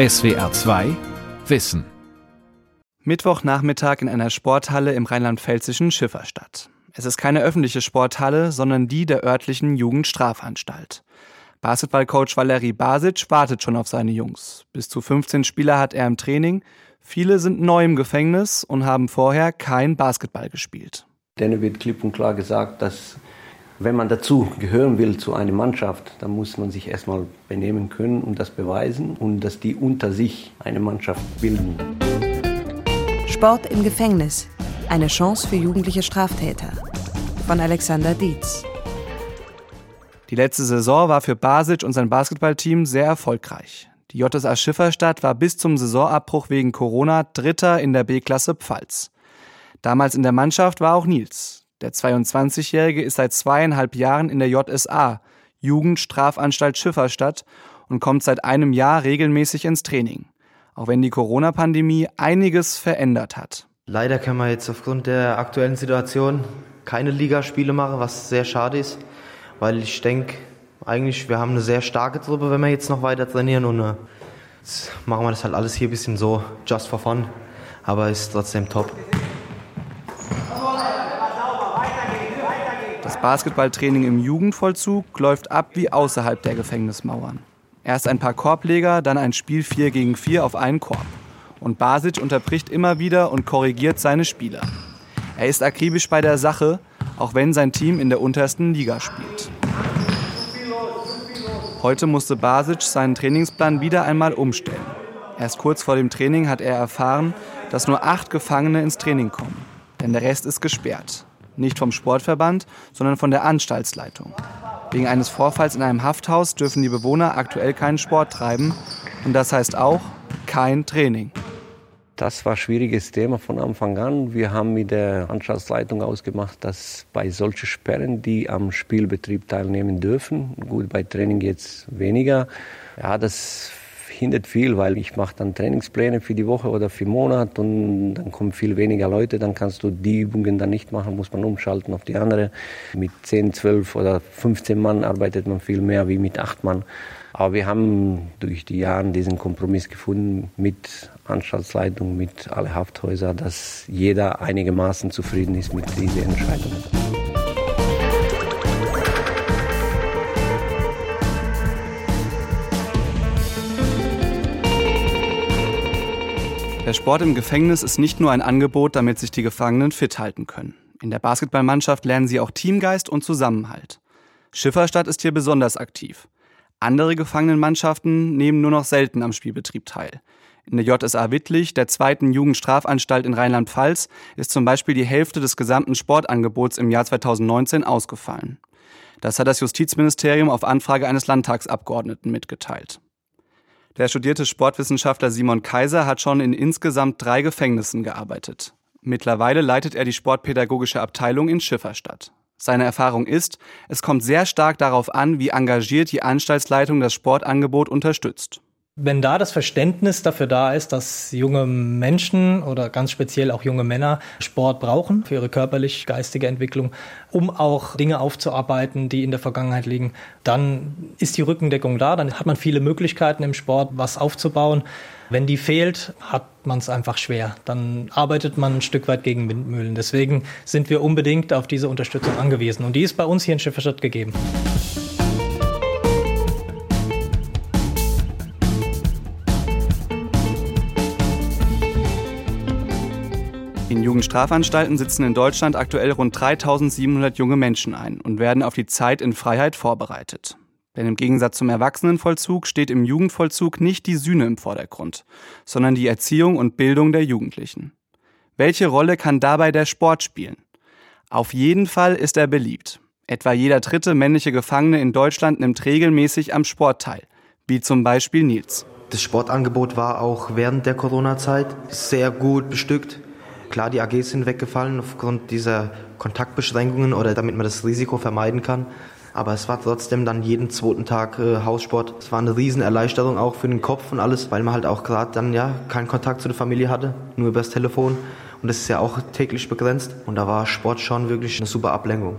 SWR 2 Wissen. Mittwochnachmittag in einer Sporthalle im rheinland-pfälzischen Schifferstadt. Es ist keine öffentliche Sporthalle, sondern die der örtlichen Jugendstrafanstalt. Basketballcoach Valery Basic wartet schon auf seine Jungs. Bis zu 15 Spieler hat er im Training. Viele sind neu im Gefängnis und haben vorher kein Basketball gespielt. Denen wird klipp und klar gesagt, dass wenn man dazu gehören will zu einer Mannschaft, dann muss man sich erstmal benehmen können und das beweisen und dass die unter sich eine Mannschaft bilden. Sport im Gefängnis. Eine Chance für jugendliche Straftäter. Von Alexander Dietz. Die letzte Saison war für Basic und sein Basketballteam sehr erfolgreich. Die JSA Schifferstadt war bis zum Saisonabbruch wegen Corona Dritter in der B-Klasse Pfalz. Damals in der Mannschaft war auch Nils. Der 22-Jährige ist seit zweieinhalb Jahren in der JSA, Jugendstrafanstalt Schifferstadt, und kommt seit einem Jahr regelmäßig ins Training. Auch wenn die Corona-Pandemie einiges verändert hat. Leider können wir jetzt aufgrund der aktuellen Situation keine Ligaspiele machen, was sehr schade ist, weil ich denke, eigentlich, wir haben eine sehr starke Truppe, wenn wir jetzt noch weiter trainieren und äh, machen wir das halt alles hier ein bisschen so, just for fun, aber ist trotzdem top. Basketballtraining im Jugendvollzug läuft ab wie außerhalb der Gefängnismauern. Erst ein paar Korbleger, dann ein Spiel 4 gegen 4 auf einen Korb. Und Basic unterbricht immer wieder und korrigiert seine Spieler. Er ist akribisch bei der Sache, auch wenn sein Team in der untersten Liga spielt. Heute musste Basic seinen Trainingsplan wieder einmal umstellen. Erst kurz vor dem Training hat er erfahren, dass nur acht Gefangene ins Training kommen, denn der Rest ist gesperrt. Nicht vom Sportverband, sondern von der Anstaltsleitung. Wegen eines Vorfalls in einem Hafthaus dürfen die Bewohner aktuell keinen Sport treiben. Und das heißt auch kein Training. Das war ein schwieriges Thema von Anfang an. Wir haben mit der Anstaltsleitung ausgemacht, dass bei solchen Sperren, die am Spielbetrieb teilnehmen dürfen, gut, bei Training jetzt weniger, ja, das hindert viel, weil ich mache dann Trainingspläne für die Woche oder für den Monat und dann kommen viel weniger Leute, dann kannst du die Übungen dann nicht machen, muss man umschalten auf die andere. Mit 10, 12 oder 15 Mann arbeitet man viel mehr wie mit 8 Mann. Aber wir haben durch die Jahre diesen Kompromiss gefunden mit Anstaltsleitung, mit allen Hafthäusern, dass jeder einigermaßen zufrieden ist mit diesen Entscheidungen. Der Sport im Gefängnis ist nicht nur ein Angebot, damit sich die Gefangenen fit halten können. In der Basketballmannschaft lernen sie auch Teamgeist und Zusammenhalt. Schifferstadt ist hier besonders aktiv. Andere Gefangenenmannschaften nehmen nur noch selten am Spielbetrieb teil. In der JSA Wittlich, der zweiten Jugendstrafanstalt in Rheinland-Pfalz, ist zum Beispiel die Hälfte des gesamten Sportangebots im Jahr 2019 ausgefallen. Das hat das Justizministerium auf Anfrage eines Landtagsabgeordneten mitgeteilt. Der studierte Sportwissenschaftler Simon Kaiser hat schon in insgesamt drei Gefängnissen gearbeitet. Mittlerweile leitet er die sportpädagogische Abteilung in Schifferstadt. Seine Erfahrung ist, es kommt sehr stark darauf an, wie engagiert die Anstaltsleitung das Sportangebot unterstützt wenn da das Verständnis dafür da ist, dass junge Menschen oder ganz speziell auch junge Männer Sport brauchen für ihre körperlich-geistige Entwicklung, um auch Dinge aufzuarbeiten, die in der Vergangenheit liegen, dann ist die Rückendeckung da, dann hat man viele Möglichkeiten im Sport, was aufzubauen. Wenn die fehlt, hat man es einfach schwer. Dann arbeitet man ein Stück weit gegen Windmühlen. Deswegen sind wir unbedingt auf diese Unterstützung angewiesen. Und die ist bei uns hier in Schifferstadt gegeben. Jugendstrafanstalten sitzen in Deutschland aktuell rund 3700 junge Menschen ein und werden auf die Zeit in Freiheit vorbereitet. Denn im Gegensatz zum Erwachsenenvollzug steht im Jugendvollzug nicht die Sühne im Vordergrund, sondern die Erziehung und Bildung der Jugendlichen. Welche Rolle kann dabei der Sport spielen? Auf jeden Fall ist er beliebt. Etwa jeder dritte männliche Gefangene in Deutschland nimmt regelmäßig am Sport teil, wie zum Beispiel Nils. Das Sportangebot war auch während der Corona-Zeit sehr gut bestückt. Klar, die AGs sind weggefallen aufgrund dieser Kontaktbeschränkungen oder damit man das Risiko vermeiden kann. Aber es war trotzdem dann jeden zweiten Tag äh, Haussport. Es war eine Riesenerleichterung auch für den Kopf und alles, weil man halt auch gerade dann ja keinen Kontakt zu der Familie hatte, nur übers Telefon. Und das ist ja auch täglich begrenzt. Und da war Sport schon wirklich eine super Ablenkung.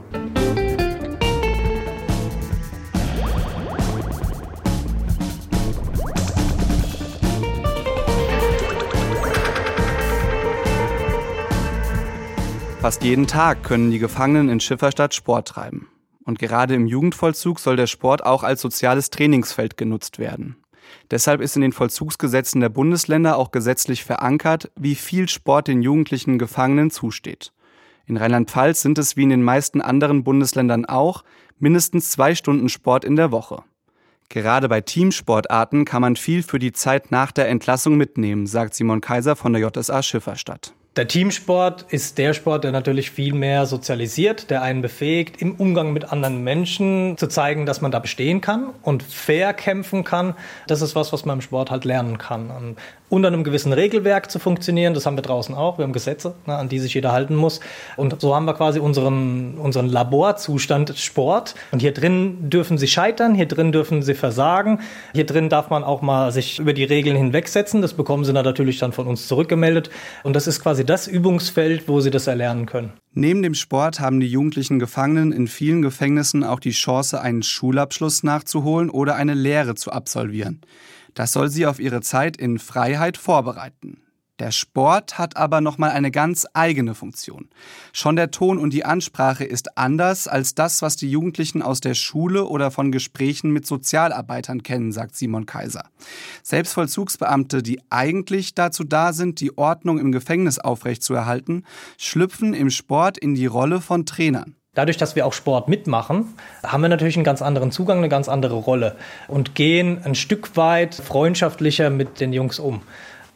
Fast jeden Tag können die Gefangenen in Schifferstadt Sport treiben. Und gerade im Jugendvollzug soll der Sport auch als soziales Trainingsfeld genutzt werden. Deshalb ist in den Vollzugsgesetzen der Bundesländer auch gesetzlich verankert, wie viel Sport den jugendlichen Gefangenen zusteht. In Rheinland-Pfalz sind es wie in den meisten anderen Bundesländern auch mindestens zwei Stunden Sport in der Woche. Gerade bei Teamsportarten kann man viel für die Zeit nach der Entlassung mitnehmen, sagt Simon Kaiser von der JSA Schifferstadt. Der Teamsport ist der Sport, der natürlich viel mehr sozialisiert, der einen befähigt, im Umgang mit anderen Menschen zu zeigen, dass man da bestehen kann und fair kämpfen kann. Das ist was, was man im Sport halt lernen kann unter einem gewissen Regelwerk zu funktionieren. Das haben wir draußen auch. Wir haben Gesetze, ne, an die sich jeder halten muss. Und so haben wir quasi unseren, unseren Laborzustand Sport. Und hier drin dürfen sie scheitern, hier drin dürfen sie versagen. Hier drin darf man auch mal sich über die Regeln hinwegsetzen. Das bekommen sie natürlich dann von uns zurückgemeldet. Und das ist quasi das Übungsfeld, wo sie das erlernen können. Neben dem Sport haben die jugendlichen Gefangenen in vielen Gefängnissen auch die Chance, einen Schulabschluss nachzuholen oder eine Lehre zu absolvieren. Das soll sie auf ihre Zeit in Freiheit vorbereiten. Der Sport hat aber nochmal eine ganz eigene Funktion. Schon der Ton und die Ansprache ist anders als das, was die Jugendlichen aus der Schule oder von Gesprächen mit Sozialarbeitern kennen, sagt Simon Kaiser. Selbst Vollzugsbeamte, die eigentlich dazu da sind, die Ordnung im Gefängnis aufrechtzuerhalten, schlüpfen im Sport in die Rolle von Trainern. Dadurch, dass wir auch Sport mitmachen, haben wir natürlich einen ganz anderen Zugang, eine ganz andere Rolle und gehen ein Stück weit freundschaftlicher mit den Jungs um.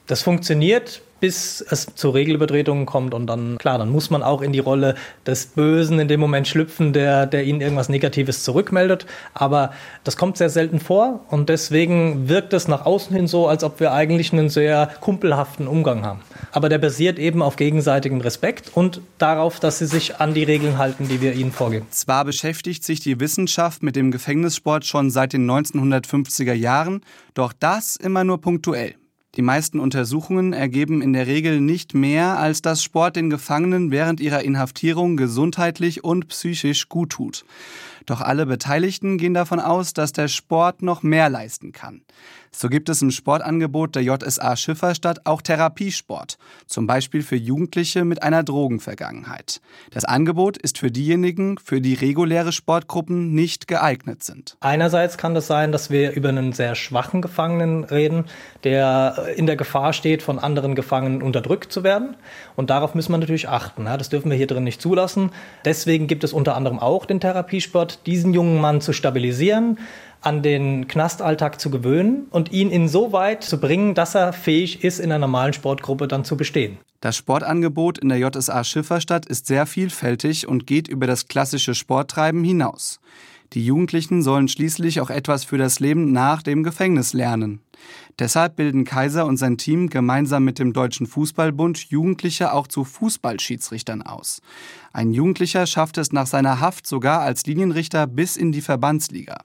Das funktioniert bis es zu Regelübertretungen kommt und dann, klar, dann muss man auch in die Rolle des Bösen in dem Moment schlüpfen, der, der ihnen irgendwas Negatives zurückmeldet. Aber das kommt sehr selten vor und deswegen wirkt es nach außen hin so, als ob wir eigentlich einen sehr kumpelhaften Umgang haben. Aber der basiert eben auf gegenseitigem Respekt und darauf, dass sie sich an die Regeln halten, die wir ihnen vorgeben. Zwar beschäftigt sich die Wissenschaft mit dem Gefängnissport schon seit den 1950er Jahren, doch das immer nur punktuell. Die meisten Untersuchungen ergeben in der Regel nicht mehr, als dass Sport den Gefangenen während ihrer Inhaftierung gesundheitlich und psychisch gut tut. Doch alle Beteiligten gehen davon aus, dass der Sport noch mehr leisten kann. So gibt es im Sportangebot der JSA Schifferstadt auch Therapiesport, zum Beispiel für Jugendliche mit einer Drogenvergangenheit. Das Angebot ist für diejenigen, für die reguläre Sportgruppen nicht geeignet sind. Einerseits kann das sein, dass wir über einen sehr schwachen Gefangenen reden, der in der Gefahr steht, von anderen Gefangenen unterdrückt zu werden. Und darauf müssen wir natürlich achten. Das dürfen wir hier drin nicht zulassen. Deswegen gibt es unter anderem auch den Therapiesport, diesen jungen Mann zu stabilisieren, an den Knastalltag zu gewöhnen und ihn insoweit zu bringen, dass er fähig ist, in einer normalen Sportgruppe dann zu bestehen. Das Sportangebot in der JSA Schifferstadt ist sehr vielfältig und geht über das klassische Sporttreiben hinaus. Die Jugendlichen sollen schließlich auch etwas für das Leben nach dem Gefängnis lernen. Deshalb bilden Kaiser und sein Team gemeinsam mit dem Deutschen Fußballbund Jugendliche auch zu Fußballschiedsrichtern aus. Ein Jugendlicher schafft es nach seiner Haft sogar als Linienrichter bis in die Verbandsliga.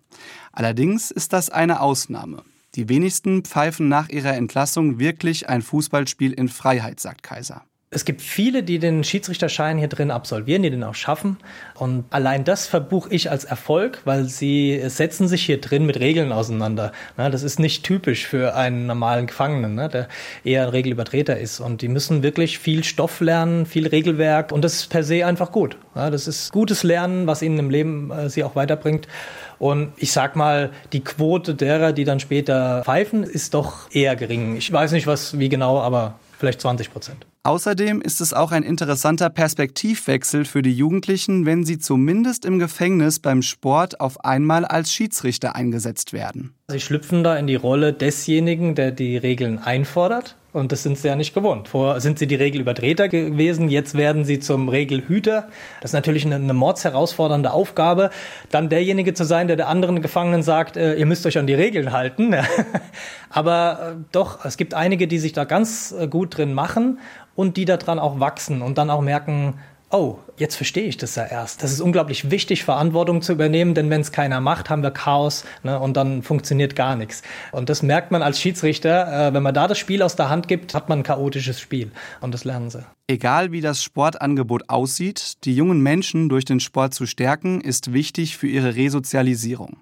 Allerdings ist das eine Ausnahme. Die wenigsten pfeifen nach ihrer Entlassung wirklich ein Fußballspiel in Freiheit, sagt Kaiser. Es gibt viele, die den Schiedsrichterschein hier drin absolvieren, die den auch schaffen. Und allein das verbuche ich als Erfolg, weil sie setzen sich hier drin mit Regeln auseinander. Das ist nicht typisch für einen normalen Gefangenen, ne, der eher ein Regelübertreter ist. Und die müssen wirklich viel Stoff lernen, viel Regelwerk. Und das ist per se einfach gut. Das ist gutes Lernen, was ihnen im Leben äh, sie auch weiterbringt. Und ich sag mal, die Quote derer, die dann später pfeifen, ist doch eher gering. Ich weiß nicht, was, wie genau, aber vielleicht 20 Prozent. Außerdem ist es auch ein interessanter Perspektivwechsel für die Jugendlichen, wenn sie zumindest im Gefängnis beim Sport auf einmal als Schiedsrichter eingesetzt werden. Sie schlüpfen da in die Rolle desjenigen, der die Regeln einfordert. Und das sind sie ja nicht gewohnt. Vorher sind sie die Regelübertreter gewesen, jetzt werden sie zum Regelhüter. Das ist natürlich eine, eine mordsherausfordernde Aufgabe, dann derjenige zu sein, der der anderen Gefangenen sagt, äh, ihr müsst euch an die Regeln halten. Aber äh, doch, es gibt einige, die sich da ganz äh, gut drin machen und die daran auch wachsen und dann auch merken, oh, jetzt verstehe ich das ja erst. Das ist unglaublich wichtig, Verantwortung zu übernehmen, denn wenn es keiner macht, haben wir Chaos ne, und dann funktioniert gar nichts. Und das merkt man als Schiedsrichter, äh, wenn man da das Spiel aus der Hand gibt, hat man ein chaotisches Spiel und das lernen sie. Egal wie das Sportangebot aussieht, die jungen Menschen durch den Sport zu stärken, ist wichtig für ihre Resozialisierung.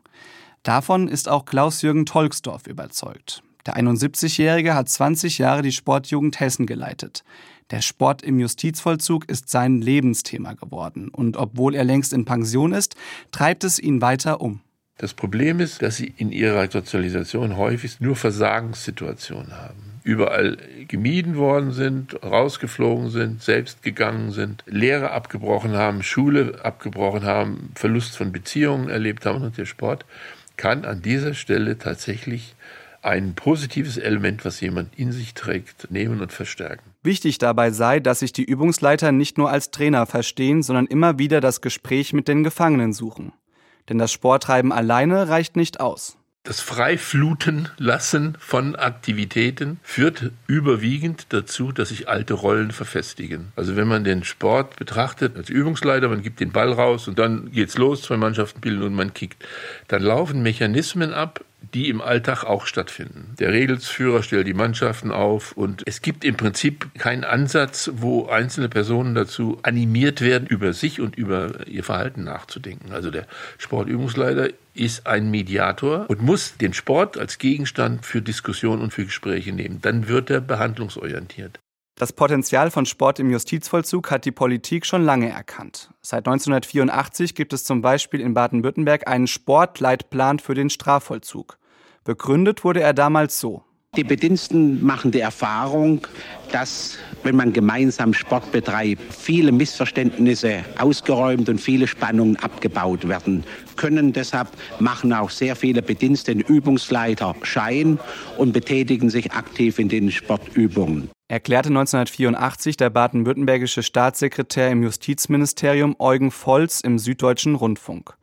Davon ist auch Klaus-Jürgen Tolksdorf überzeugt. Der 71-Jährige hat 20 Jahre die Sportjugend Hessen geleitet. Der Sport im Justizvollzug ist sein Lebensthema geworden. Und obwohl er längst in Pension ist, treibt es ihn weiter um. Das Problem ist, dass sie in ihrer Sozialisation häufig nur Versagenssituationen haben. Überall gemieden worden sind, rausgeflogen sind, selbst gegangen sind, Lehre abgebrochen haben, Schule abgebrochen haben, Verlust von Beziehungen erlebt haben. Und der Sport kann an dieser Stelle tatsächlich ein positives Element, was jemand in sich trägt, nehmen und verstärken. Wichtig dabei sei, dass sich die Übungsleiter nicht nur als Trainer verstehen, sondern immer wieder das Gespräch mit den Gefangenen suchen. Denn das Sporttreiben alleine reicht nicht aus. Das Freifluten lassen von Aktivitäten führt überwiegend dazu, dass sich alte Rollen verfestigen. Also wenn man den Sport betrachtet als Übungsleiter, man gibt den Ball raus und dann geht's los, zwei Mannschaften bilden und man kickt, dann laufen Mechanismen ab, die im Alltag auch stattfinden. Der Regelsführer stellt die Mannschaften auf und es gibt im Prinzip keinen Ansatz, wo einzelne Personen dazu animiert werden, über sich und über ihr Verhalten nachzudenken. Also der Sportübungsleiter ist ein Mediator und muss den Sport als Gegenstand für Diskussion und für Gespräche nehmen. Dann wird er behandlungsorientiert. Das Potenzial von Sport im Justizvollzug hat die Politik schon lange erkannt. Seit 1984 gibt es zum Beispiel in Baden-Württemberg einen Sportleitplan für den Strafvollzug. Begründet wurde er damals so. Die Bediensten machen die Erfahrung, dass, wenn man gemeinsam Sport betreibt, viele Missverständnisse ausgeräumt und viele Spannungen abgebaut werden können. Deshalb machen auch sehr viele Bedienstete Übungsleiter Schein und betätigen sich aktiv in den Sportübungen. Erklärte 1984 der baden-württembergische Staatssekretär im Justizministerium Eugen Volz im Süddeutschen Rundfunk.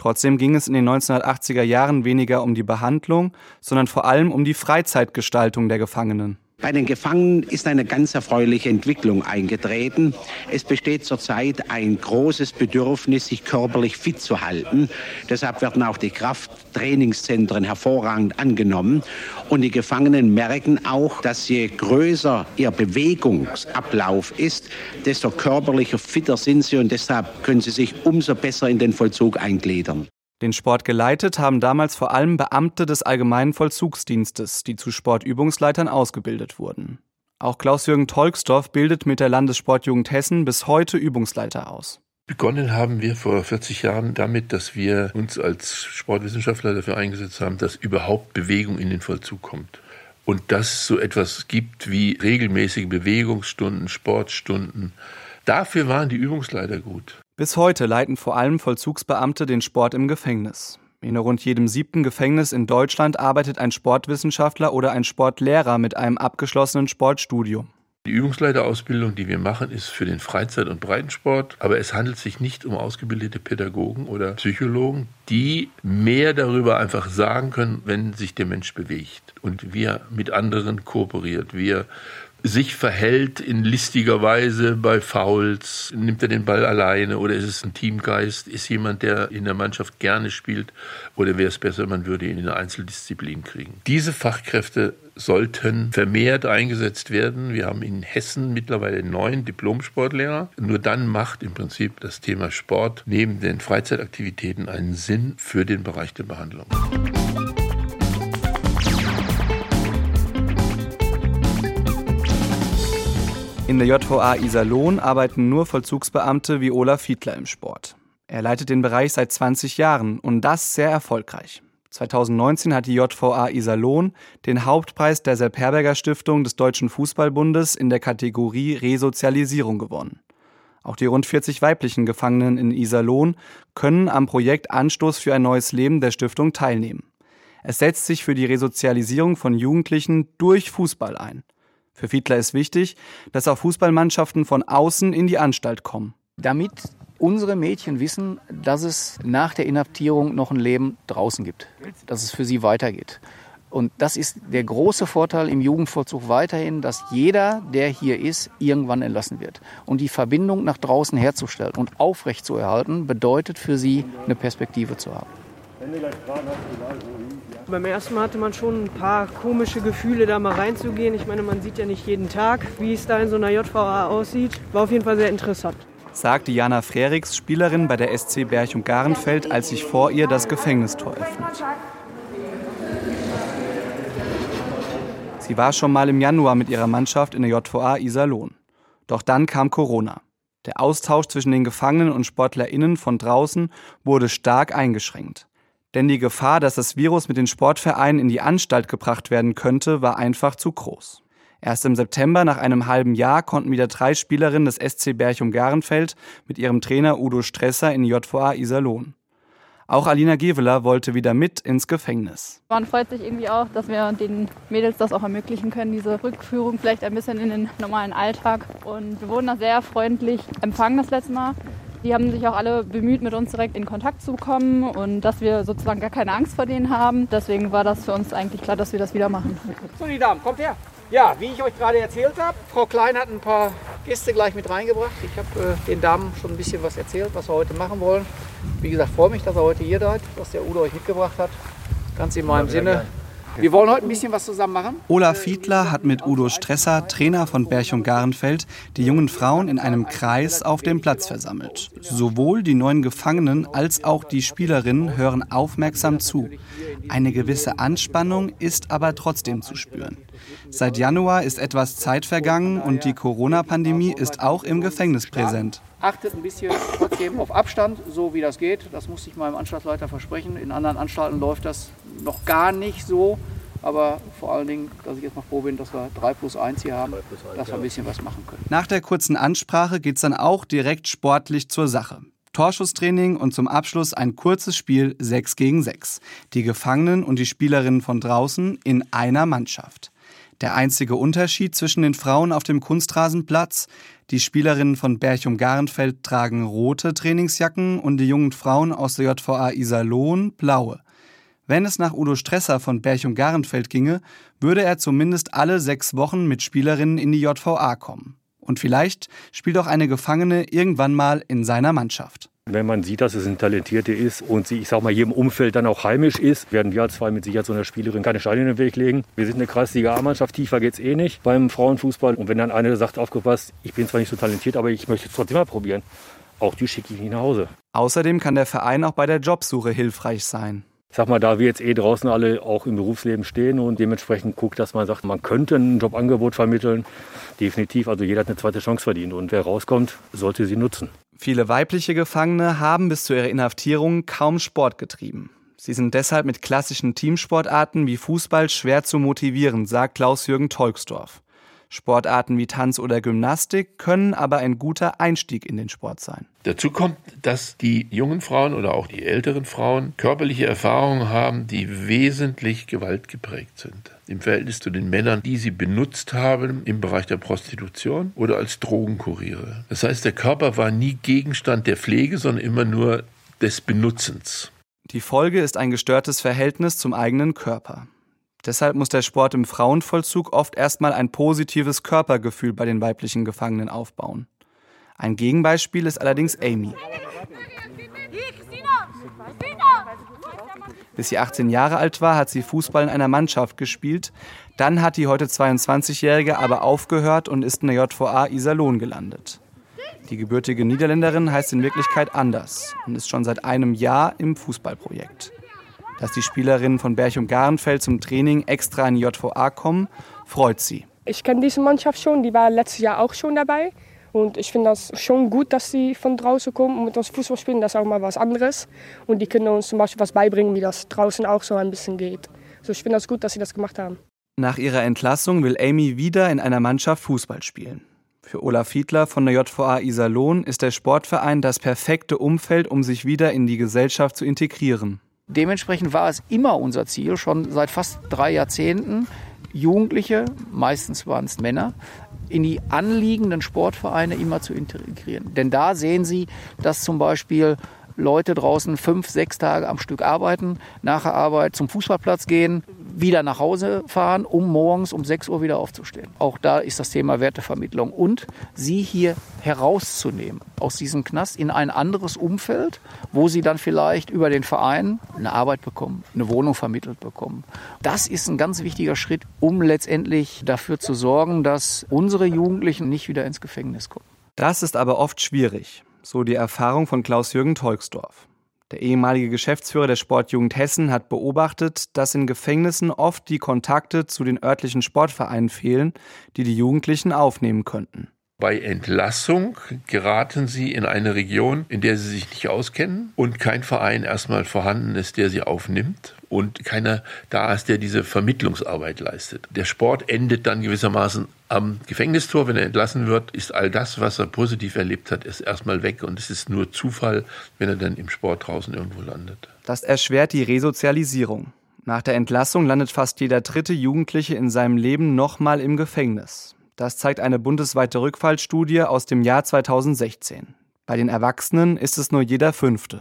Trotzdem ging es in den 1980er Jahren weniger um die Behandlung, sondern vor allem um die Freizeitgestaltung der Gefangenen. Bei den Gefangenen ist eine ganz erfreuliche Entwicklung eingetreten. Es besteht zurzeit ein großes Bedürfnis, sich körperlich fit zu halten. Deshalb werden auch die Krafttrainingszentren hervorragend angenommen. Und die Gefangenen merken auch, dass je größer ihr Bewegungsablauf ist, desto körperlicher fitter sind sie und deshalb können sie sich umso besser in den Vollzug eingliedern. Den Sport geleitet haben damals vor allem Beamte des Allgemeinen Vollzugsdienstes, die zu Sportübungsleitern ausgebildet wurden. Auch Klaus-Jürgen Tolksdorf bildet mit der Landessportjugend Hessen bis heute Übungsleiter aus. Begonnen haben wir vor 40 Jahren damit, dass wir uns als Sportwissenschaftler dafür eingesetzt haben, dass überhaupt Bewegung in den Vollzug kommt. Und dass es so etwas gibt wie regelmäßige Bewegungsstunden, Sportstunden. Dafür waren die Übungsleiter gut. Bis heute leiten vor allem Vollzugsbeamte den Sport im Gefängnis. In rund jedem siebten Gefängnis in Deutschland arbeitet ein Sportwissenschaftler oder ein Sportlehrer mit einem abgeschlossenen Sportstudium. Die Übungsleiterausbildung, die wir machen, ist für den Freizeit- und Breitensport, aber es handelt sich nicht um ausgebildete Pädagogen oder Psychologen, die mehr darüber einfach sagen können, wenn sich der Mensch bewegt und wir mit anderen kooperiert, wir sich verhält in listiger Weise bei Fouls? Nimmt er den Ball alleine oder ist es ein Teamgeist? Ist jemand, der in der Mannschaft gerne spielt oder wäre es besser, man würde ihn in eine Einzeldisziplin kriegen? Diese Fachkräfte sollten vermehrt eingesetzt werden. Wir haben in Hessen mittlerweile neun Diplomsportlehrer. Nur dann macht im Prinzip das Thema Sport neben den Freizeitaktivitäten einen Sinn für den Bereich der Behandlung. In der JVA Iserlohn arbeiten nur Vollzugsbeamte wie Olaf Fiedler im Sport. Er leitet den Bereich seit 20 Jahren und das sehr erfolgreich. 2019 hat die JVA Iserlohn den Hauptpreis der Sepp Herberger Stiftung des Deutschen Fußballbundes in der Kategorie Resozialisierung gewonnen. Auch die rund 40 weiblichen Gefangenen in Iserlohn können am Projekt Anstoß für ein neues Leben der Stiftung teilnehmen. Es setzt sich für die Resozialisierung von Jugendlichen durch Fußball ein. Für Fiedler ist wichtig, dass auch Fußballmannschaften von außen in die Anstalt kommen. Damit unsere Mädchen wissen, dass es nach der Inhaftierung noch ein Leben draußen gibt, dass es für sie weitergeht. Und das ist der große Vorteil im Jugendvollzug weiterhin, dass jeder, der hier ist, irgendwann entlassen wird. Und die Verbindung nach draußen herzustellen und aufrechtzuerhalten, bedeutet für sie eine Perspektive zu haben. Beim ersten Mal hatte man schon ein paar komische Gefühle, da mal reinzugehen. Ich meine, man sieht ja nicht jeden Tag, wie es da in so einer JVA aussieht. War auf jeden Fall sehr interessant. Sagt Diana Frerichs, Spielerin bei der SC Berchum Garenfeld, als sich vor ihr das Gefängnistor öffnet. Sie war schon mal im Januar mit ihrer Mannschaft in der JVA Iserlohn. Doch dann kam Corona. Der Austausch zwischen den Gefangenen und SportlerInnen von draußen wurde stark eingeschränkt. Denn die Gefahr, dass das Virus mit den Sportvereinen in die Anstalt gebracht werden könnte, war einfach zu groß. Erst im September, nach einem halben Jahr, konnten wieder drei Spielerinnen des SC Berchum-Garenfeld mit ihrem Trainer Udo Stresser in JVA Iserlohn. Auch Alina Geveler wollte wieder mit ins Gefängnis. Man freut sich irgendwie auch, dass wir den Mädels das auch ermöglichen können, diese Rückführung vielleicht ein bisschen in den normalen Alltag. Und wir wurden da sehr freundlich empfangen das letzte Mal. Die haben sich auch alle bemüht, mit uns direkt in Kontakt zu kommen und dass wir sozusagen gar keine Angst vor denen haben. Deswegen war das für uns eigentlich klar, dass wir das wieder machen. So, die Damen, kommt her. Ja, wie ich euch gerade erzählt habe, Frau Klein hat ein paar Gäste gleich mit reingebracht. Ich habe äh, den Damen schon ein bisschen was erzählt, was wir heute machen wollen. Wie gesagt, freue mich, dass ihr heute hier seid, was der Udo euch mitgebracht hat. Ganz in meinem Sinne. Wir wollen heute ein bisschen was zusammen machen. Olaf Fiedler hat mit Udo Stresser, Trainer von Berchum-Garenfeld, die jungen Frauen in einem Kreis auf dem Platz versammelt. Sowohl die neuen Gefangenen als auch die Spielerinnen hören aufmerksam zu. Eine gewisse Anspannung ist aber trotzdem zu spüren. Seit Januar ist etwas Zeit vergangen und die Corona-Pandemie ist auch im Gefängnis präsent. Achtet ein bisschen trotzdem auf Abstand, so wie das geht. Das musste ich meinem Anstaltsleiter versprechen. In anderen Anstalten läuft das noch gar nicht so. Aber vor allen Dingen, dass ich jetzt noch froh bin, dass wir 3 plus 1 hier haben, dass wir ein bisschen was machen können. Nach der kurzen Ansprache geht es dann auch direkt sportlich zur Sache. Torschusstraining und zum Abschluss ein kurzes Spiel 6 gegen 6. Die Gefangenen und die Spielerinnen von draußen in einer Mannschaft. Der einzige Unterschied zwischen den Frauen auf dem Kunstrasenplatz, die Spielerinnen von Berchum-Garenfeld tragen rote Trainingsjacken und die jungen Frauen aus der JVA Iserlohn blaue. Wenn es nach Udo Stresser von Berchum-Garenfeld ginge, würde er zumindest alle sechs Wochen mit Spielerinnen in die JVA kommen. Und vielleicht spielt auch eine Gefangene irgendwann mal in seiner Mannschaft. Wenn man sieht, dass es ein Talentierter ist und sie, ich sag mal, im Umfeld dann auch heimisch ist, werden wir als zwei mit Sicherheit so einer Spielerin keine Steine in den Weg legen. Wir sind eine Kreisliga A-Mannschaft, tiefer geht's eh nicht beim Frauenfußball. Und wenn dann einer sagt, aufgepasst, ich bin zwar nicht so talentiert, aber ich möchte es trotzdem mal probieren, auch die schicke ich nicht nach Hause. Außerdem kann der Verein auch bei der Jobsuche hilfreich sein. Sag mal, da wir jetzt eh draußen alle auch im Berufsleben stehen und dementsprechend guckt, dass man sagt, man könnte ein Jobangebot vermitteln. Definitiv, also jeder hat eine zweite Chance verdient und wer rauskommt, sollte sie nutzen. Viele weibliche Gefangene haben bis zu ihrer Inhaftierung kaum Sport getrieben. Sie sind deshalb mit klassischen Teamsportarten wie Fußball schwer zu motivieren, sagt Klaus-Jürgen Tolksdorf. Sportarten wie Tanz oder Gymnastik können aber ein guter Einstieg in den Sport sein. Dazu kommt, dass die jungen Frauen oder auch die älteren Frauen körperliche Erfahrungen haben, die wesentlich gewaltgeprägt sind. Im Verhältnis zu den Männern, die sie benutzt haben im Bereich der Prostitution oder als Drogenkuriere. Das heißt, der Körper war nie Gegenstand der Pflege, sondern immer nur des Benutzens. Die Folge ist ein gestörtes Verhältnis zum eigenen Körper. Deshalb muss der Sport im Frauenvollzug oft erstmal ein positives Körpergefühl bei den weiblichen Gefangenen aufbauen. Ein Gegenbeispiel ist allerdings Amy. Bis sie 18 Jahre alt war, hat sie Fußball in einer Mannschaft gespielt. Dann hat die heute 22-Jährige aber aufgehört und ist in der JVA Iserlohn gelandet. Die gebürtige Niederländerin heißt in Wirklichkeit anders und ist schon seit einem Jahr im Fußballprojekt. Dass die Spielerinnen von Berchum Garenfeld zum Training extra in die JVA kommen, freut sie. Ich kenne diese Mannschaft schon, die war letztes Jahr auch schon dabei. Und ich finde das schon gut, dass sie von draußen kommen und mit uns Fußball spielen. Das ist auch mal was anderes. Und die können uns zum Beispiel was beibringen, wie das draußen auch so ein bisschen geht. Also ich finde das gut, dass sie das gemacht haben. Nach ihrer Entlassung will Amy wieder in einer Mannschaft Fußball spielen. Für Olaf Fiedler von der JVA Iserlohn ist der Sportverein das perfekte Umfeld, um sich wieder in die Gesellschaft zu integrieren. Dementsprechend war es immer unser Ziel, schon seit fast drei Jahrzehnten, Jugendliche, meistens waren es Männer, in die anliegenden Sportvereine immer zu integrieren. Denn da sehen Sie, dass zum Beispiel Leute draußen fünf, sechs Tage am Stück arbeiten, nach der Arbeit zum Fußballplatz gehen, wieder nach Hause fahren, um morgens um 6 Uhr wieder aufzustehen. Auch da ist das Thema Wertevermittlung und sie hier herauszunehmen aus diesem Knast in ein anderes Umfeld, wo sie dann vielleicht über den Verein eine Arbeit bekommen, eine Wohnung vermittelt bekommen. Das ist ein ganz wichtiger Schritt, um letztendlich dafür zu sorgen, dass unsere Jugendlichen nicht wieder ins Gefängnis kommen. Das ist aber oft schwierig so die Erfahrung von Klaus-Jürgen Tolksdorf. Der ehemalige Geschäftsführer der Sportjugend Hessen hat beobachtet, dass in Gefängnissen oft die Kontakte zu den örtlichen Sportvereinen fehlen, die die Jugendlichen aufnehmen könnten. Bei Entlassung geraten sie in eine Region, in der sie sich nicht auskennen und kein Verein erstmal vorhanden ist, der sie aufnimmt und keiner da ist, der diese Vermittlungsarbeit leistet. Der Sport endet dann gewissermaßen am Gefängnistor. Wenn er entlassen wird, ist all das, was er positiv erlebt hat, ist erstmal weg und es ist nur Zufall, wenn er dann im Sport draußen irgendwo landet. Das erschwert die Resozialisierung. Nach der Entlassung landet fast jeder dritte Jugendliche in seinem Leben nochmal im Gefängnis. Das zeigt eine bundesweite Rückfallstudie aus dem Jahr 2016. Bei den Erwachsenen ist es nur jeder fünfte.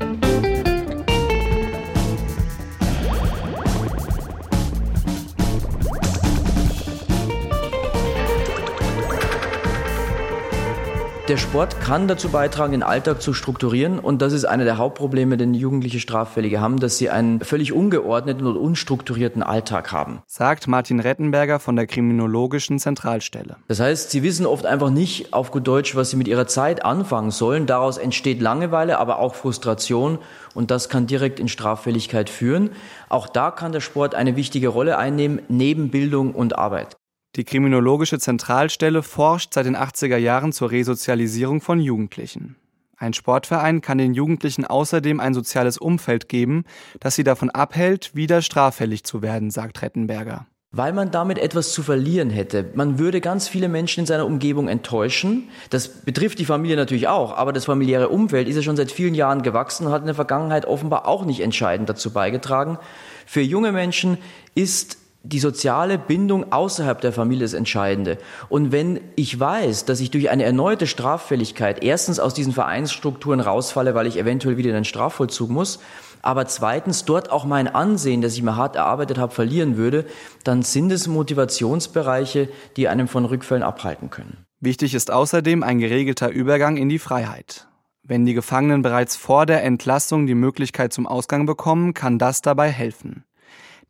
Der Sport kann dazu beitragen, den Alltag zu strukturieren. Und das ist einer der Hauptprobleme, den jugendliche Straffällige haben, dass sie einen völlig ungeordneten und unstrukturierten Alltag haben. Sagt Martin Rettenberger von der Kriminologischen Zentralstelle. Das heißt, sie wissen oft einfach nicht auf gut Deutsch, was sie mit ihrer Zeit anfangen sollen. Daraus entsteht Langeweile, aber auch Frustration. Und das kann direkt in Straffälligkeit führen. Auch da kann der Sport eine wichtige Rolle einnehmen, neben Bildung und Arbeit. Die Kriminologische Zentralstelle forscht seit den 80er Jahren zur Resozialisierung von Jugendlichen. Ein Sportverein kann den Jugendlichen außerdem ein soziales Umfeld geben, das sie davon abhält, wieder straffällig zu werden, sagt Rettenberger. Weil man damit etwas zu verlieren hätte. Man würde ganz viele Menschen in seiner Umgebung enttäuschen. Das betrifft die Familie natürlich auch, aber das familiäre Umfeld ist ja schon seit vielen Jahren gewachsen und hat in der Vergangenheit offenbar auch nicht entscheidend dazu beigetragen. Für junge Menschen ist die soziale Bindung außerhalb der Familie ist entscheidende. Und wenn ich weiß, dass ich durch eine erneute Straffälligkeit erstens aus diesen Vereinsstrukturen rausfalle, weil ich eventuell wieder in den Strafvollzug muss, aber zweitens dort auch mein Ansehen, das ich mir hart erarbeitet habe, verlieren würde, dann sind es Motivationsbereiche, die einem von Rückfällen abhalten können. Wichtig ist außerdem ein geregelter Übergang in die Freiheit. Wenn die Gefangenen bereits vor der Entlassung die Möglichkeit zum Ausgang bekommen, kann das dabei helfen.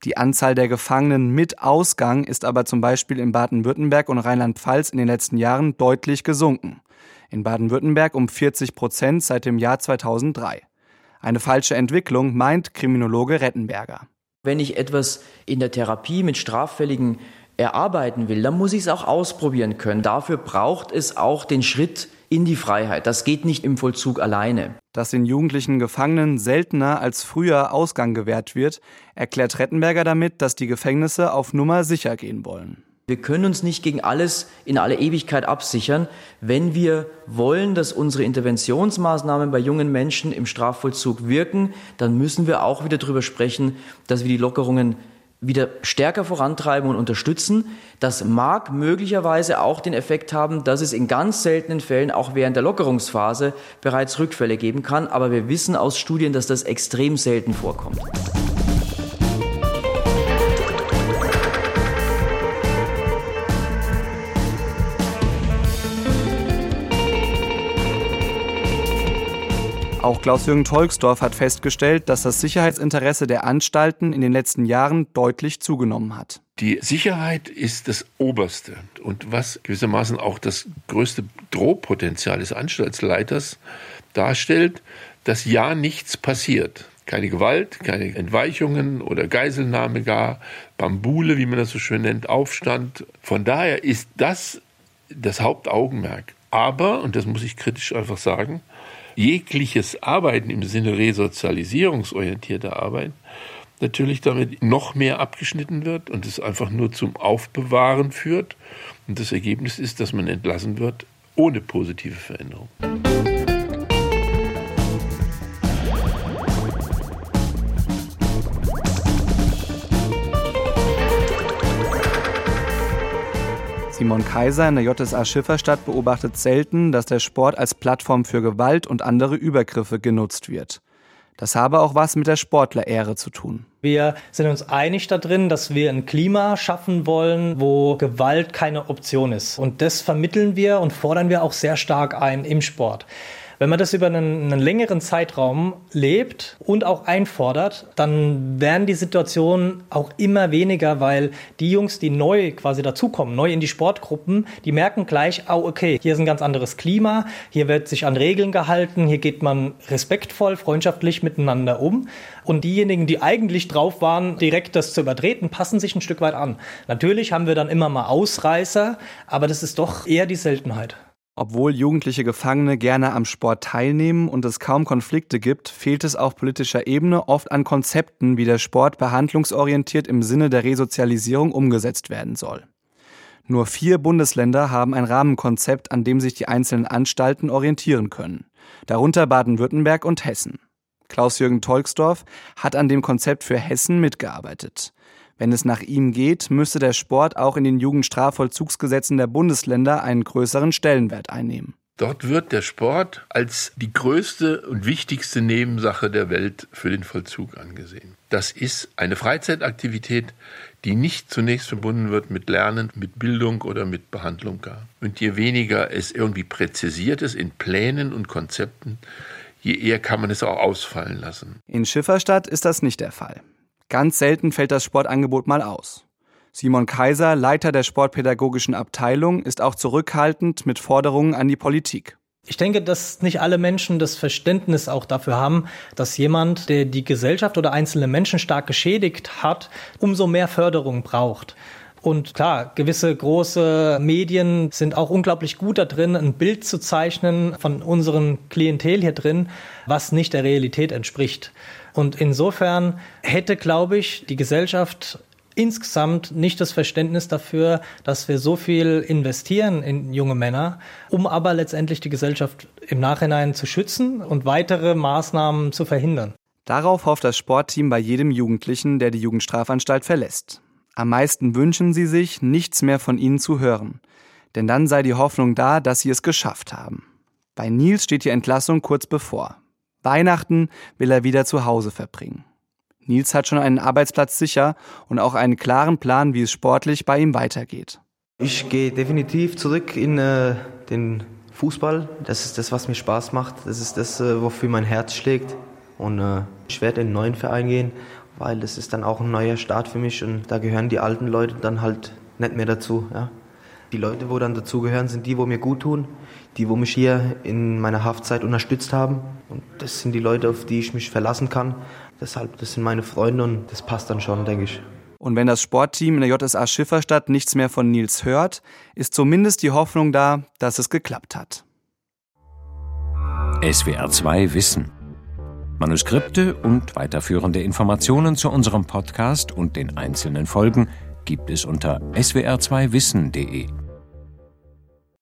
Die Anzahl der Gefangenen mit Ausgang ist aber zum Beispiel in Baden-Württemberg und Rheinland-Pfalz in den letzten Jahren deutlich gesunken. In Baden-Württemberg um 40 Prozent seit dem Jahr 2003. Eine falsche Entwicklung, meint Kriminologe Rettenberger. Wenn ich etwas in der Therapie mit Straffälligen erarbeiten will, dann muss ich es auch ausprobieren können. Dafür braucht es auch den Schritt in die Freiheit. Das geht nicht im Vollzug alleine. Dass den jugendlichen Gefangenen seltener als früher Ausgang gewährt wird, erklärt Rettenberger damit, dass die Gefängnisse auf Nummer sicher gehen wollen. Wir können uns nicht gegen alles in alle Ewigkeit absichern. Wenn wir wollen, dass unsere Interventionsmaßnahmen bei jungen Menschen im Strafvollzug wirken, dann müssen wir auch wieder darüber sprechen, dass wir die Lockerungen wieder stärker vorantreiben und unterstützen. Das mag möglicherweise auch den Effekt haben, dass es in ganz seltenen Fällen auch während der Lockerungsphase bereits Rückfälle geben kann. Aber wir wissen aus Studien, dass das extrem selten vorkommt. Auch Klaus-Jürgen Tolksdorf hat festgestellt, dass das Sicherheitsinteresse der Anstalten in den letzten Jahren deutlich zugenommen hat. Die Sicherheit ist das Oberste und was gewissermaßen auch das größte Drohpotenzial des Anstaltsleiters darstellt, dass ja nichts passiert. Keine Gewalt, keine Entweichungen oder Geiselnahme gar, Bambule, wie man das so schön nennt, Aufstand. Von daher ist das das Hauptaugenmerk. Aber, und das muss ich kritisch einfach sagen, jegliches Arbeiten im Sinne resozialisierungsorientierter Arbeit natürlich damit noch mehr abgeschnitten wird und es einfach nur zum Aufbewahren führt. Und das Ergebnis ist, dass man entlassen wird ohne positive Veränderung. Simon Kaiser in der JSA Schifferstadt beobachtet selten, dass der Sport als Plattform für Gewalt und andere Übergriffe genutzt wird. Das habe auch was mit der Sportlerehre zu tun. Wir sind uns einig darin, dass wir ein Klima schaffen wollen, wo Gewalt keine Option ist. Und das vermitteln wir und fordern wir auch sehr stark ein im Sport. Wenn man das über einen, einen, längeren Zeitraum lebt und auch einfordert, dann werden die Situationen auch immer weniger, weil die Jungs, die neu quasi dazukommen, neu in die Sportgruppen, die merken gleich, oh, okay, hier ist ein ganz anderes Klima, hier wird sich an Regeln gehalten, hier geht man respektvoll, freundschaftlich miteinander um. Und diejenigen, die eigentlich drauf waren, direkt das zu übertreten, passen sich ein Stück weit an. Natürlich haben wir dann immer mal Ausreißer, aber das ist doch eher die Seltenheit. Obwohl jugendliche Gefangene gerne am Sport teilnehmen und es kaum Konflikte gibt, fehlt es auf politischer Ebene oft an Konzepten, wie der Sport behandlungsorientiert im Sinne der Resozialisierung umgesetzt werden soll. Nur vier Bundesländer haben ein Rahmenkonzept, an dem sich die einzelnen Anstalten orientieren können, darunter Baden-Württemberg und Hessen. Klaus-Jürgen Tolksdorf hat an dem Konzept für Hessen mitgearbeitet. Wenn es nach ihm geht, müsste der Sport auch in den Jugendstrafvollzugsgesetzen der Bundesländer einen größeren Stellenwert einnehmen. Dort wird der Sport als die größte und wichtigste Nebensache der Welt für den Vollzug angesehen. Das ist eine Freizeitaktivität, die nicht zunächst verbunden wird mit Lernen, mit Bildung oder mit Behandlung gar. Und je weniger es irgendwie präzisiert ist in Plänen und Konzepten, je eher kann man es auch ausfallen lassen. In Schifferstadt ist das nicht der Fall. Ganz selten fällt das Sportangebot mal aus. Simon Kaiser, Leiter der sportpädagogischen Abteilung, ist auch zurückhaltend mit Forderungen an die Politik. Ich denke, dass nicht alle Menschen das Verständnis auch dafür haben, dass jemand, der die Gesellschaft oder einzelne Menschen stark geschädigt hat, umso mehr Förderung braucht. Und klar, gewisse große Medien sind auch unglaublich gut da drin, ein Bild zu zeichnen von unserem Klientel hier drin, was nicht der Realität entspricht. Und insofern hätte, glaube ich, die Gesellschaft insgesamt nicht das Verständnis dafür, dass wir so viel investieren in junge Männer, um aber letztendlich die Gesellschaft im Nachhinein zu schützen und weitere Maßnahmen zu verhindern. Darauf hofft das Sportteam bei jedem Jugendlichen, der die Jugendstrafanstalt verlässt. Am meisten wünschen sie sich, nichts mehr von ihnen zu hören. Denn dann sei die Hoffnung da, dass sie es geschafft haben. Bei Nils steht die Entlassung kurz bevor. Weihnachten will er wieder zu Hause verbringen. Nils hat schon einen Arbeitsplatz sicher und auch einen klaren Plan, wie es sportlich bei ihm weitergeht. Ich gehe definitiv zurück in äh, den Fußball. Das ist das, was mir Spaß macht. Das ist das, äh, wofür mein Herz schlägt. Und äh, ich werde in einen neuen Verein gehen, weil das ist dann auch ein neuer Start für mich und da gehören die alten Leute dann halt nicht mehr dazu. Ja. Die Leute, wo dann dazugehören, sind die, wo mir gut tun, die, wo mich hier in meiner Haftzeit unterstützt haben. Und das sind die Leute, auf die ich mich verlassen kann. Deshalb, das sind meine Freunde und das passt dann schon, denke ich. Und wenn das Sportteam in der JSA Schifferstadt nichts mehr von Nils hört, ist zumindest die Hoffnung da, dass es geklappt hat. SWR 2 Wissen. Manuskripte und weiterführende Informationen zu unserem Podcast und den einzelnen Folgen gibt es unter swr2wissen.de.